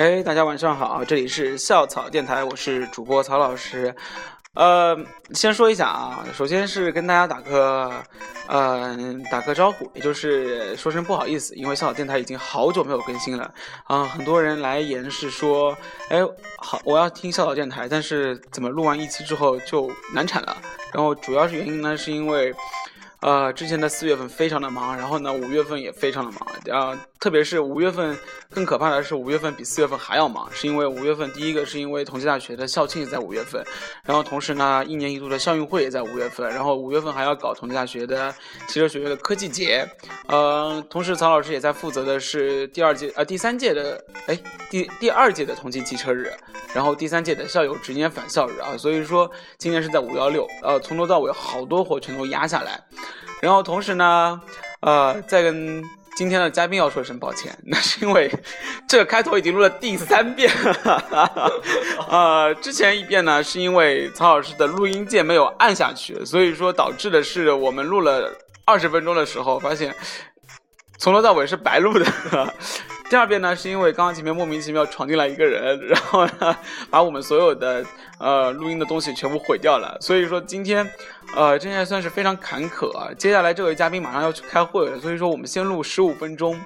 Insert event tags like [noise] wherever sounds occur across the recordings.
哎，大家晚上好，这里是校草电台，我是主播曹老师。呃，先说一下啊，首先是跟大家打个呃打个招呼，也就是说声不好意思，因为校草电台已经好久没有更新了啊、很多人来言是说，哎，好，我要听校草电台，但是怎么录完一期之后就难产了？然后主要是原因呢，是因为。呃，之前的四月份非常的忙，然后呢，五月份也非常的忙，呃，特别是五月份，更可怕的是五月份比四月份还要忙，是因为五月份第一个是因为同济大学的校庆在五月份，然后同时呢，一年一度的校运会也在五月份，然后五月份还要搞同济大学的汽车学院的科技节，呃，同时曹老师也在负责的是第二届呃第三届的哎第第二届的同济汽车日，然后第三届的校友直年返校日啊，所以说今年是在五幺六，呃，从头到尾好多活全都压下来。然后同时呢，呃，再跟今天的嘉宾要说一声抱歉，[laughs] 那是因为这个开头已经录了第三遍了。[laughs] 呃，之前一遍呢，是因为曹老师的录音键没有按下去，所以说导致的是我们录了二十分钟的时候，发现从头到尾是白录的。第二遍呢，是因为刚刚前面莫名其妙闯进来一个人，然后呢，把我们所有的呃录音的东西全部毁掉了。所以说今天，呃，这也算是非常坎坷啊。接下来这位嘉宾马上要去开会了，所以说我们先录十五分钟，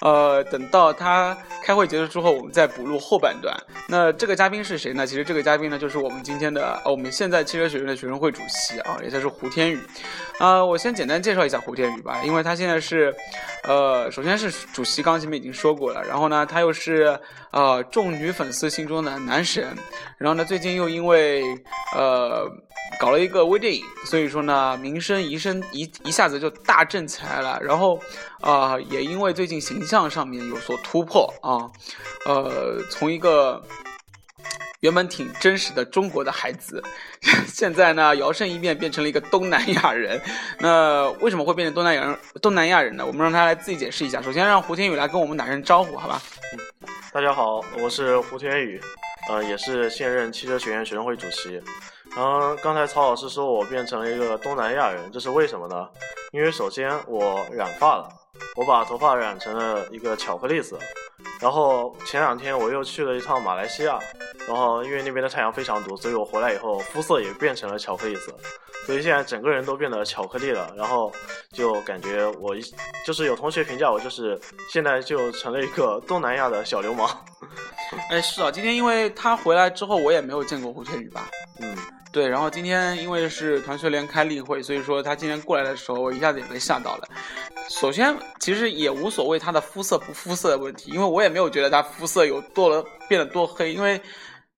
呃，等到他开会结束之后，我们再补录后半段。那这个嘉宾是谁呢？其实这个嘉宾呢，就是我们今天的，呃，我们现在汽车学院的学生会主席啊，也就是胡天宇。啊、我先简单介绍一下胡天宇吧，因为他现在是，呃，首先是主席，刚刚前面已经说过了，然后呢，他又是呃众女粉丝心中的男神，然后呢，最近又因为呃搞了一个微电影，所以说呢，名声一声一一下子就大振起来了，然后啊、也因为最近形象上面有所突破啊，呃，从一个。原本挺真实的中国的孩子，[laughs] 现在呢摇身一变变成了一个东南亚人。那为什么会变成东南亚人？东南亚人呢？我们让他来自己解释一下。首先让胡天宇来跟我们打声招呼，好吧？嗯大家好，我是胡天宇，呃，也是现任汽车学院学生会主席。然后刚才曹老师说我变成了一个东南亚人，这是为什么呢？因为首先我染发了，我把头发染成了一个巧克力色。然后前两天我又去了一趟马来西亚，然后因为那边的太阳非常毒，所以我回来以后肤色也变成了巧克力色，所以现在整个人都变得巧克力了。然后就感觉我一就是有同学评价我就是现在就成了一个东南亚的小流氓。哎，是啊，今天因为他回来之后，我也没有见过胡天宇吧？嗯，对，然后今天因为是团学联开例会，所以说他今天过来的时候，我一下子也被吓到了。首先，其实也无所谓他的肤色不肤色的问题，因为我也没有觉得他肤色有多了变得多黑，因为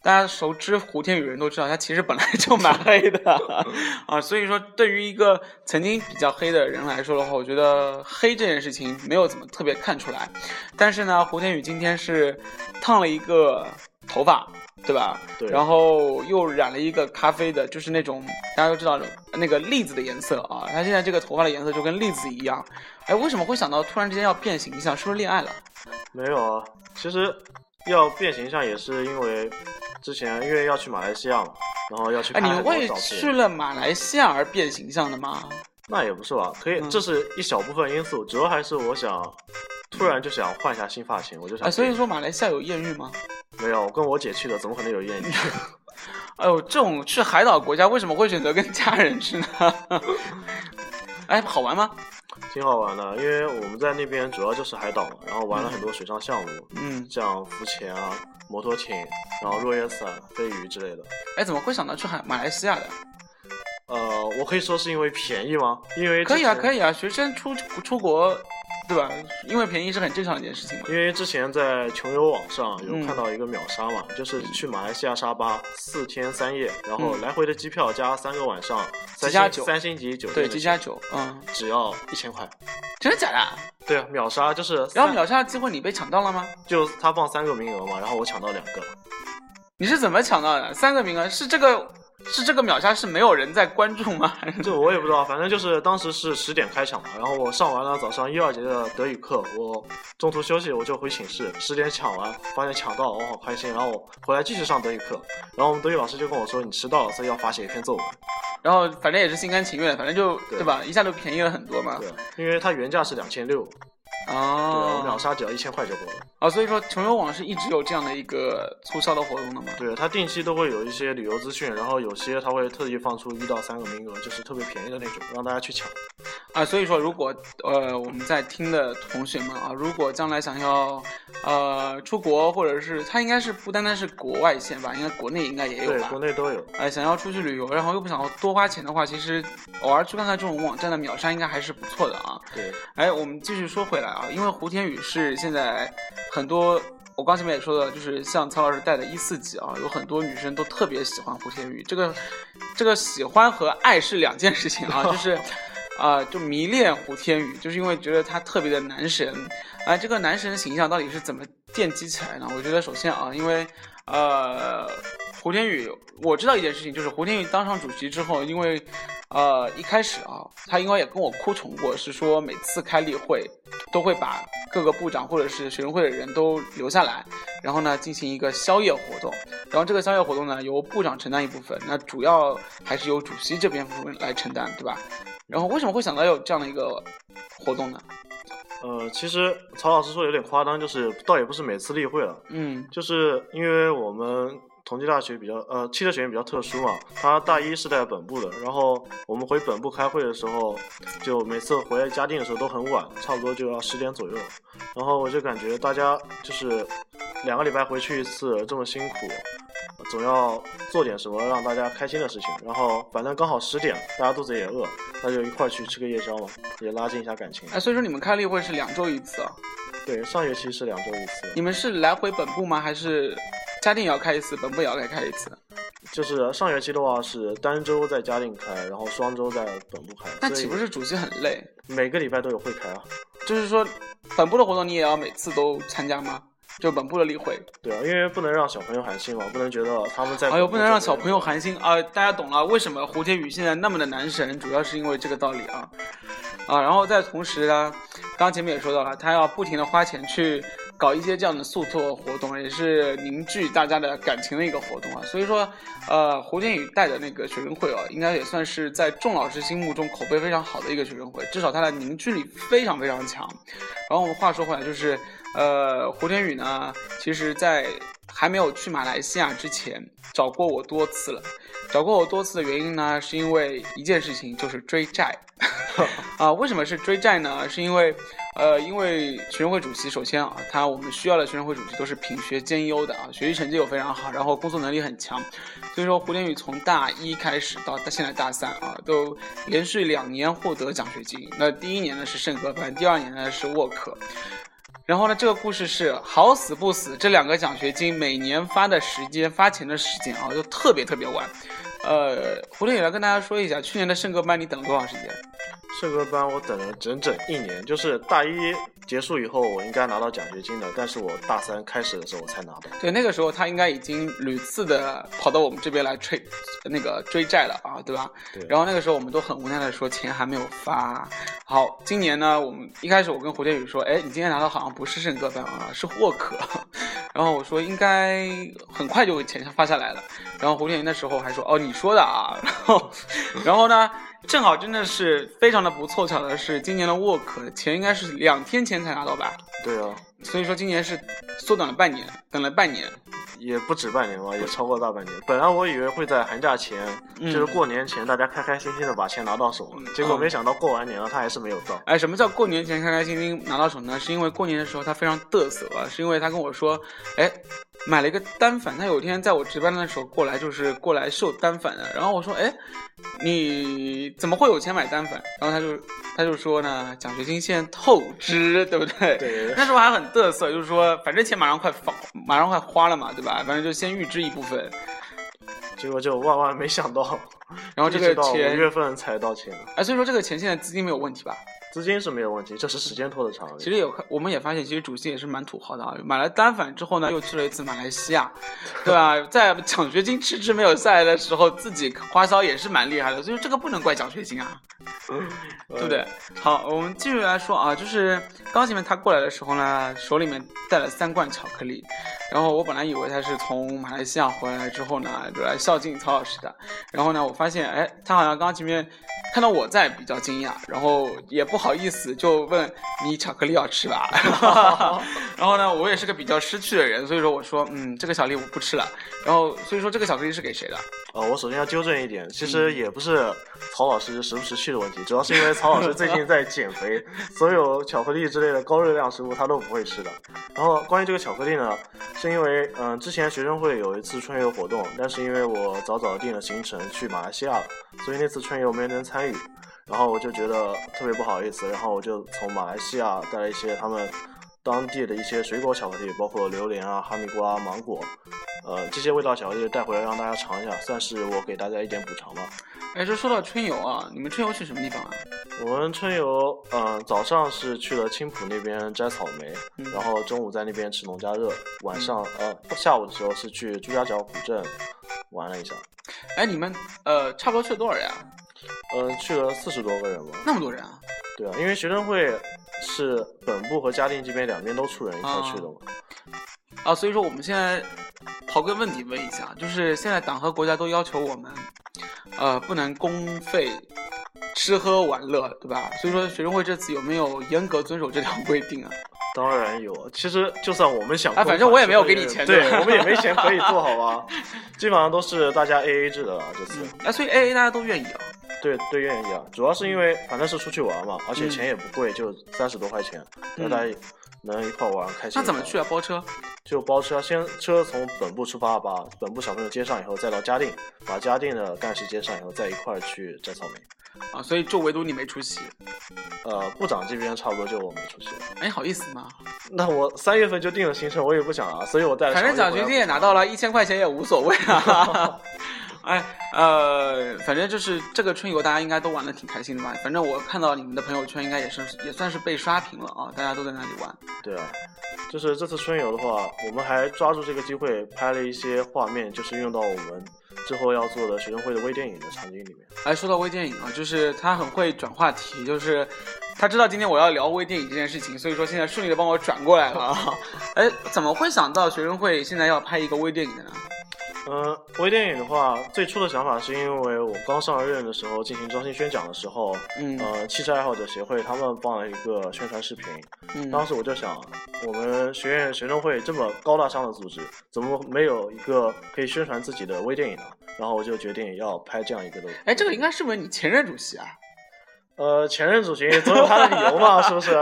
大家熟知胡天宇人都知道，他其实本来就蛮黑的 [laughs] 啊，所以说对于一个曾经比较黑的人来说的话，我觉得黑这件事情没有怎么特别看出来。但是呢，胡天宇今天是烫了一个头发，对吧？对然后又染了一个咖啡的，就是那种大家都知道的那个栗子的颜色啊。他现在这个头发的颜色就跟栗子一样。哎，为什么会想到突然之间要变形象？是不是恋爱了？没有啊，其实要变形象也是因为之前因为要去马来西亚嘛，然后要去哎，你为。去了马来西亚而变形象的吗？那也不是吧，可以，嗯这是一小部分因素，主要还是我想突然就想换一下新发型，我就想哎，所以说马来西亚有艳遇吗？[laughs] 没有，我跟我姐去的，怎么可能有艳遇？[laughs] 哎呦，这种去海岛国家为什么会选择跟家人去呢？[laughs] 哎，好玩吗？挺好玩的，因为我们在那边主要就是海岛嘛，然后玩了很多水上项目，嗯，像浮潜啊、摩托艇，然后落叶伞、飞鱼之类的。哎，怎么会想到去海马来西亚的？呃，我可以说是因为便宜吗？因为可以啊，可以。以啊，学生出出国，对吧？因为便宜是很正常的一件事情嘛。因为之前在穷游网上有嗯看到一个秒杀嘛，就是去马来西亚沙巴四天三夜，然后嗯来回的机票加三个晚上，三加九三星级酒，店对七加九，嗯，只要一千块。真的假的？对啊，秒杀就是，然后秒杀的机会你被抢到了吗？就他放三个名额嘛，然后我抢到两个。你是怎么抢到的？三个名额是这个是这个秒杀是没有人在关注吗？这我也不知道，反正就是当时是十点开场嘛，然后我上完了早上一二节的德语课，我中途休息我就回寝室，十点抢完，发现抢到了，我好开心，然后我回来继续上德语课，然后我们德语老师就跟我说你迟到了，所以要罚写一篇作文。然后反正也是心甘情愿，反正就对对吧？一下就便宜了很多嘛。对，因为它原价是两千六，哦，秒杀只要一千块就够了。啊，所以说穷游网是一直有这样的一个促销的活动的吗？对，它定期都会有一些旅游资讯，然后有些它会特意放出一到三个名额，就是特别便宜的那种，让大家去抢。啊，所以说如果呃我们在听的同学们啊，如果将来想要呃出国，或者是它应该是不单单是国外线吧，应该国内应该也有吧对，国？内都有。哎，想要出去旅游，然后又不想要多花钱的话，其实偶尔去看看这种网站的秒杀应该还是不错的啊。对，哎，我们继续说回来啊，因为胡天宇是现在很多，我刚前面也说了，就是像曹老师带的一四级啊，有很多女生都特别喜欢胡天宇。这个这个喜欢和爱是两件事情啊，就是 [laughs] 啊、就迷恋胡天宇，就是因为觉得他特别的男神。哎、这个男神形象到底是怎么奠基起来呢？我觉得首先啊，因为呃，胡天宇，我知道一件事情，就是胡天宇当上主席之后，因为呃一开始啊，他应该也跟我哭穷过，是说每次开例会都会把各个部长或者是学生会的人都留下来，然后呢进行一个宵夜活动，然后这个宵夜活动呢由部长承担一部分，那主要还是由主席这边部分来承担，对吧？然后为什么会想到有这样的一个活动呢？呃，其实曹老师说有点夸张，就是倒也不是每次例会了，嗯就是因为我们同济大学比较呃汽车学院比较特殊嘛，他大一是在本部的，然后我们回本部开会的时候，就每次回来嘉定的时候都很晚，差不多就要十点左右，然后我就感觉大家就是两个礼拜回去一次这么辛苦。总要做点什么让大家开心的事情，然后反正刚好十点，大家肚子也饿，那就一块儿去吃个夜宵嘛，也拉近一下感情。哎，所以说你们开例会是两周一次啊？对，上学期是两周一次，你们是来回本部吗？还是嘉定也要开一次，本部也要再开一次？就是上学期的话是单周在嘉定开，然后双周在本部开，那岂不是主席很累？每个礼拜都有会开啊？就是说，本部的活动你也要每次都参加吗？就本部的例会？对啊，因为不能让小朋友寒心嘛，不能觉得他们在哎呦，不能让小朋友寒心啊、大家懂了，为什么胡天宇现在那么的男神，主要是因为这个道理啊啊！然后在同时呢，刚刚前面也说到了，他要不停的花钱去搞一些这样的速拓活动，也是凝聚大家的感情的一个活动啊。所以说，呃，胡天宇带的那个学生会啊，应该也算是在众老师心目中口碑非常好的一个学生会，至少它的凝聚力非常非常强。然后我们话说回来，就是呃，胡天宇呢，其实在还没有去马来西亚之前，找过我多次了。找过我多次的原因呢，是因为一件事情，就是追债。[laughs] 啊，为什么是追债呢？是因为，呃，因为学生会主席首先啊，他我们需要的学生会主席都是品学兼优的啊，学习成绩又非常好，然后工作能力很强。所以说，胡天宇从大一开始到现在大三啊，都连续两年获得奖学金。那第一年呢是圣歌班，第二年呢是沃克。然后呢，这个故事是好死不死，这两个奖学金每年发的时间、发钱的时间啊，就特别特别晚。呃，胡天宇来跟大家说一下，去年的圣歌班你等了多长时间？圣歌班我等了整整一年，就是大一结束以后我应该拿到奖学金的，但是我大三开始的时候我才拿到。对，那个时候他应该已经屡次的跑到我们这边来追那个追债了啊，对吧？对然后那个时候我们都很无奈的说钱还没有发。好，今年呢，我们一开始我跟胡天宇说，哎，你今天拿到好像不是圣歌班啊，是沃克。[laughs] 然后我说应该很快就会钱发下来了。然后胡天宇那时候还说，哦，你说的啊。[laughs] 然后，然后呢，正好真的是非常的不凑巧的是，今年的沃克钱应该是两天前才拿到吧。对啊，所以说今年是缩短了半年，等了半年。也不止半年吧，也超过大半年。本来我以为会在寒假前，嗯就是过年前，大家开开心心的把钱拿到手，结果没想到过完年了，他还是没有到。哎，什么叫过年前开开心心拿到手呢？是因为过年的时候他非常嘚瑟啊，是因为他跟我说，哎，买了一个单反，他有一天在我值班的时候过来，就是过来秀单反的。然后我说，哎，你怎么会有钱买单反？然后他就他就说呢，奖学金现在透支，对不对？对那时候还很嘚瑟，就是说反正钱马上快放，马上快花了嘛，对吧？反正就先预支一部分，结果就万万没想到，然后这一直到五，月份才到钱，哎，所以说这个钱现在资金没有问题吧？资金是没有问题，就是时间拖得长。其实有看，我们也发现，其实主席也是蛮土豪的啊。买了单反之后呢，又去了一次马来西亚，对吧？[laughs] 在奖学金迟迟没有下来的时候，自己花销也是蛮厉害的。所以这个不能怪奖学金啊，对不对？好，我们继续来说啊，就是刚前面他过来的时候呢，手里面带了三罐巧克力，然后我本来以为他是从马来西亚回来之后呢，就来孝敬曹老师的，然后呢，我发现，哎，他好像刚刚前面看到我在比较惊讶，然后也不好意思就问你巧克力要吃吧。[laughs] 然后呢，我也是个比较失趣的人，所以说我说嗯，这个巧克力我不吃了。然后所以说这个巧克力是给谁的？呃，我首先要纠正一点，其实也不是曹老师识不识趣的问题，[laughs] 主要是因为曹老师最近在减肥，[laughs] 所有巧克力之类的高热量食物他都不会吃的。然后关于这个巧克力呢，是因为嗯、之前学生会有一次春游活动，但是因为我早早定了行程去马来西亚了，所以那次春游没能参与。然后我就觉得特别不好意思，然后我就从马来西亚带了一些他们当地的一些水果巧克力，包括榴莲啊、哈密瓜、芒果，呃，这些味道巧克力带回来让大家尝一下，算是我给大家一点补偿吧。哎，这说到春游啊，你们春游去什么地方啊？我们春游，嗯、早上是去了青浦那边摘草莓，嗯然后中午在那边吃农家乐，晚上呃下午的时候是去朱家角古镇玩了一下，哎，你们呃差不多去了多少人啊？嗯、去了四十多个人吧。那么多人啊？对啊，因为学生会是本部和嘉定这边两边都出人一块去的嘛。啊，所以说我们现在刨个问题问一下，就是现在党和国家都要求我们，呃，不能公费吃喝玩乐，对吧？所以说学生会这次有没有严格遵守这条规定啊？[laughs] 当然有，其实就算我们想啊反正我也没有给你钱对我们也没钱可以做 [laughs] 好吧？基本上都是大家 A A 制的了，这次。哎，所以 A A 大家都愿意啊。对对，愿意啊，主要是因为反正是出去玩嘛，而且嗯钱也不贵，就三十多块钱，大嗯家能一块玩开心。那怎么去？啊？包车？就包车，先车从本部出发，把本部小朋友接上以后，再到嘉定，把嘉定的干事接上以后，再一块儿去摘草莓。啊，所以就唯独你没出席。呃，部长这边差不多就我没出席了。哎，好意思吗？那我三月份就定了行程，我也不想啊，所以我带了反正奖学金也拿到了，一千块钱也无所谓啊。[laughs] [laughs] [laughs] 哎，呃，反正就是这个春游，大家应该都玩的挺开心的吧？反正我看到你们的朋友圈，应该也是也算是被刷屏了啊，大家都在那里玩。对啊，就是这次春游的话，我们还抓住这个机会拍了一些画面，就是用到我们之后要做的学生会的微电影的场景里面。哎，说到微电影啊，就是他很会转话题，就是他知道今天我要聊微电影这件事情，所以说现在顺利的帮我转过来了啊。[laughs] 哎，怎么会想到学生会现在要拍一个微电影的呢？嗯，微电影的话，最初的想法是因为我刚上任的时候进行招新宣讲的时候，嗯呃，汽车爱好者协会他们放了一个宣传视频，嗯，当时我就想，我们学院学生会这么高大上的组织，怎么没有一个可以宣传自己的微电影呢？然后我就决定要拍这样一个东西。哎，这个应该是不是你前任主席啊？呃，前任主席总有他的理由嘛，[laughs] 是不是？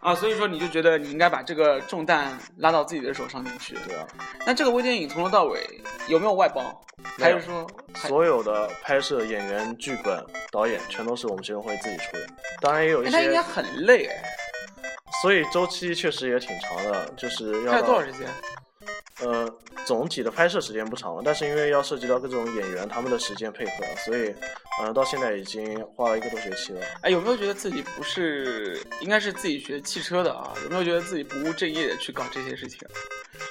啊，所以说你就觉得你应该把这个重担拉到自己的手上面去。对啊，那这个微电影从头到尾有没有外包？还是说还所有的拍摄、演员、剧本、导演全都是我们学生会自己出的，当然也有一些，那应该，很累哎。所以周期确实也挺长的，就是要拍多少时间？呃，总体的拍摄时间不长了，但是因为要涉及到各种演员他们的时间配合，所以，呃，到现在已经花了一个多学期了。哎，有没有觉得自己不是应该是自己学汽车的啊？有没有觉得自己不务正业的去搞这些事情？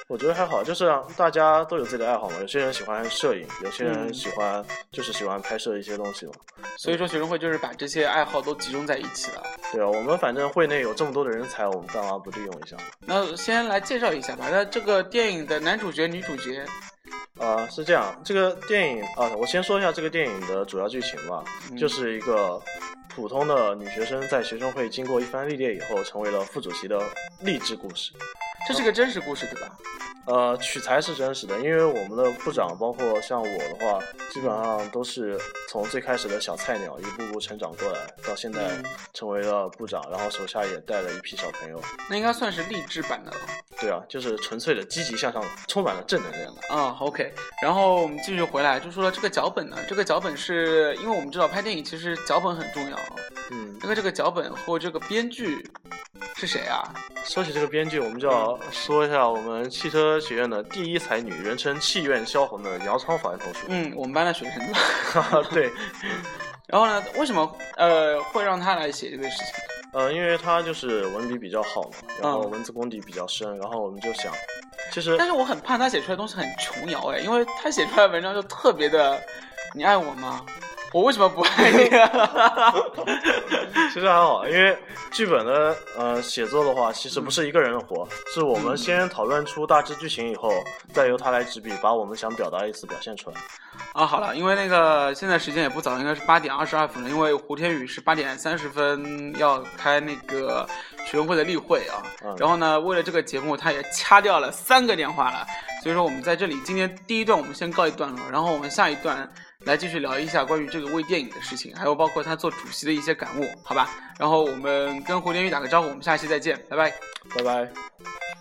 我觉得还好，就是大家都有自己的爱好嘛。有些人喜欢摄影，有些人嗯喜欢、就是喜欢拍摄一些东西嘛。所以说学生会就是把这些爱好都集中在一起了。对啊，我们反正会内有这么多的人才，我们干嘛不利用一下呢？那先来介绍一下吧。那这个电影的男主角、女主角，啊，是这样，这个电影啊，我先说一下这个电影的主要剧情吧，嗯就是一个普通的女学生在学生会经过一番历练以后，成为了副主席的励志故事。这是个真实故事对吧？呃，取材是真实的，因为我们的部长，包括像我的话，基本上都是从最开始的小菜鸟，一步步成长过来，到现在嗯成为了部长，然后手下也带了一批小朋友。那应该算是励志版的了。对啊，就是纯粹的积极向上，充满了正能量的。啊、o k 然后我们继续回来，就说了这个脚本呢，这个脚本是因为我们知道拍电影其实脚本很重要，嗯，那个这个脚本或这个编剧是谁啊？说起这个编剧，我们就要说一下我们汽车学院的第一才女，人称气院萧红的姚昌凡同学。嗯，我们班的学生 [laughs] 对，然后呢，为什么呃会让他来写这个事情？呃，因为他就是文笔比较好嘛，然后嗯文字功底比较深，然后我们就想，其实但是我很怕他写出来的东西很琼瑶哎，因为他写出来的文章就特别的，你爱我吗？我为什么不爱你？[laughs] 其实还好，因为剧本的呃写作的话，其实不是一个人的活，是我们先讨论出大致剧情以后，再由他来执笔，把我们想表达的意思表现出来。啊，好了，因为那个现在时间也不早，应该是八点二十二分了。因为胡天宇是八点三十分要开那个学生会的例会啊，嗯然后呢，为了这个节目，他也掐掉了三个电话了。所以说，我们在这里今天第一段我们先告一段落，然后我们下一段来继续聊一下关于这个微电影的事情，还有包括他做主席的一些感悟，好吧？然后我们跟胡天宇打个招呼，我们下期再见，拜拜。拜拜。